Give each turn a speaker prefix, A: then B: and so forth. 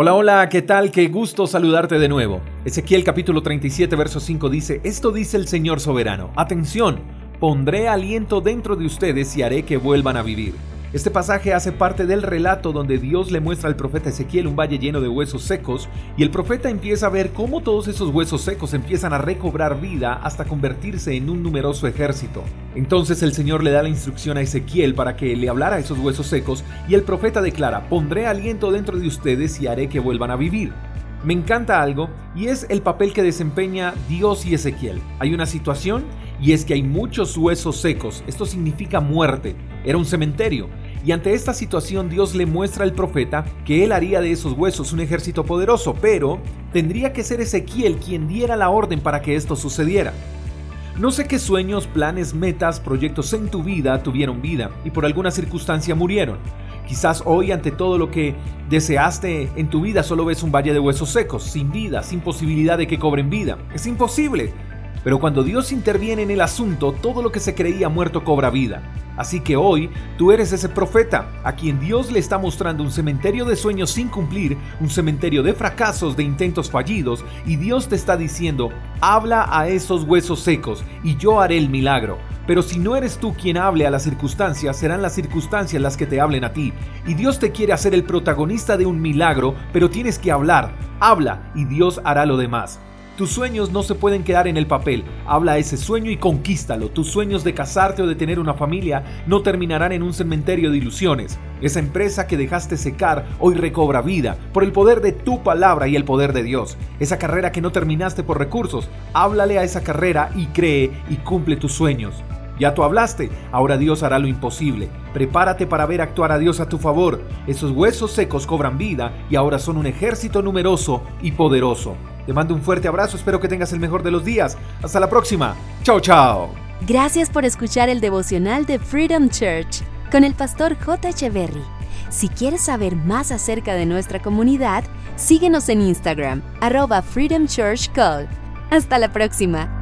A: Hola, hola, ¿qué tal? Qué gusto saludarte de nuevo. Ezequiel capítulo 37, verso 5 dice, Esto dice el Señor soberano, atención, pondré aliento dentro de ustedes y haré que vuelvan a vivir. Este pasaje hace parte del relato donde Dios le muestra al profeta Ezequiel un valle lleno de huesos secos y el profeta empieza a ver cómo todos esos huesos secos empiezan a recobrar vida hasta convertirse en un numeroso ejército. Entonces el Señor le da la instrucción a Ezequiel para que le hablara a esos huesos secos y el profeta declara, pondré aliento dentro de ustedes y haré que vuelvan a vivir. Me encanta algo y es el papel que desempeña Dios y Ezequiel. Hay una situación y es que hay muchos huesos secos. Esto significa muerte. Era un cementerio. Y ante esta situación Dios le muestra al profeta que él haría de esos huesos un ejército poderoso, pero tendría que ser Ezequiel quien diera la orden para que esto sucediera. No sé qué sueños, planes, metas, proyectos en tu vida tuvieron vida y por alguna circunstancia murieron. Quizás hoy ante todo lo que deseaste en tu vida solo ves un valle de huesos secos, sin vida, sin posibilidad de que cobren vida. Es imposible. Pero cuando Dios interviene en el asunto, todo lo que se creía muerto cobra vida. Así que hoy tú eres ese profeta a quien Dios le está mostrando un cementerio de sueños sin cumplir, un cementerio de fracasos, de intentos fallidos, y Dios te está diciendo, habla a esos huesos secos y yo haré el milagro. Pero si no eres tú quien hable a las circunstancias, serán las circunstancias las que te hablen a ti. Y Dios te quiere hacer el protagonista de un milagro, pero tienes que hablar. Habla y Dios hará lo demás. Tus sueños no se pueden quedar en el papel. Habla ese sueño y conquístalo. Tus sueños de casarte o de tener una familia no terminarán en un cementerio de ilusiones. Esa empresa que dejaste secar hoy recobra vida por el poder de tu palabra y el poder de Dios. Esa carrera que no terminaste por recursos, háblale a esa carrera y cree y cumple tus sueños. Ya tú hablaste, ahora Dios hará lo imposible. Prepárate para ver actuar a Dios a tu favor. Esos huesos secos cobran vida y ahora son un ejército numeroso y poderoso. Te mando un fuerte abrazo, espero que tengas el mejor de los días. Hasta la próxima. Chao, chao.
B: Gracias por escuchar el devocional de Freedom Church con el pastor J. Echeverry. Si quieres saber más acerca de nuestra comunidad, síguenos en Instagram, arroba Freedom Church Call. Hasta la próxima.